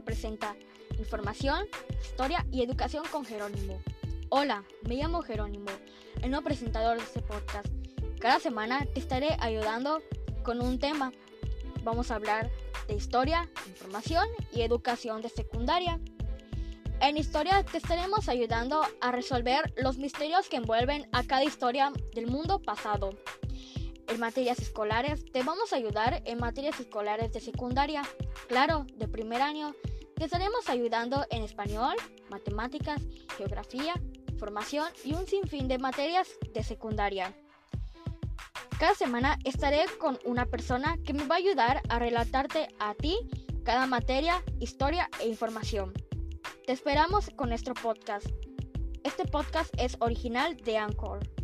presenta Información, Historia y Educación con Jerónimo. Hola, me llamo Jerónimo, el nuevo presentador de este podcast. Cada semana te estaré ayudando con un tema. Vamos a hablar de historia, información y educación de secundaria. En historia te estaremos ayudando a resolver los misterios que envuelven a cada historia del mundo pasado en materias escolares, te vamos a ayudar en materias escolares de secundaria, claro, de primer año. Te estaremos ayudando en español, matemáticas, geografía, formación y un sinfín de materias de secundaria. Cada semana estaré con una persona que me va a ayudar a relatarte a ti cada materia, historia e información. Te esperamos con nuestro podcast. Este podcast es original de Anchor.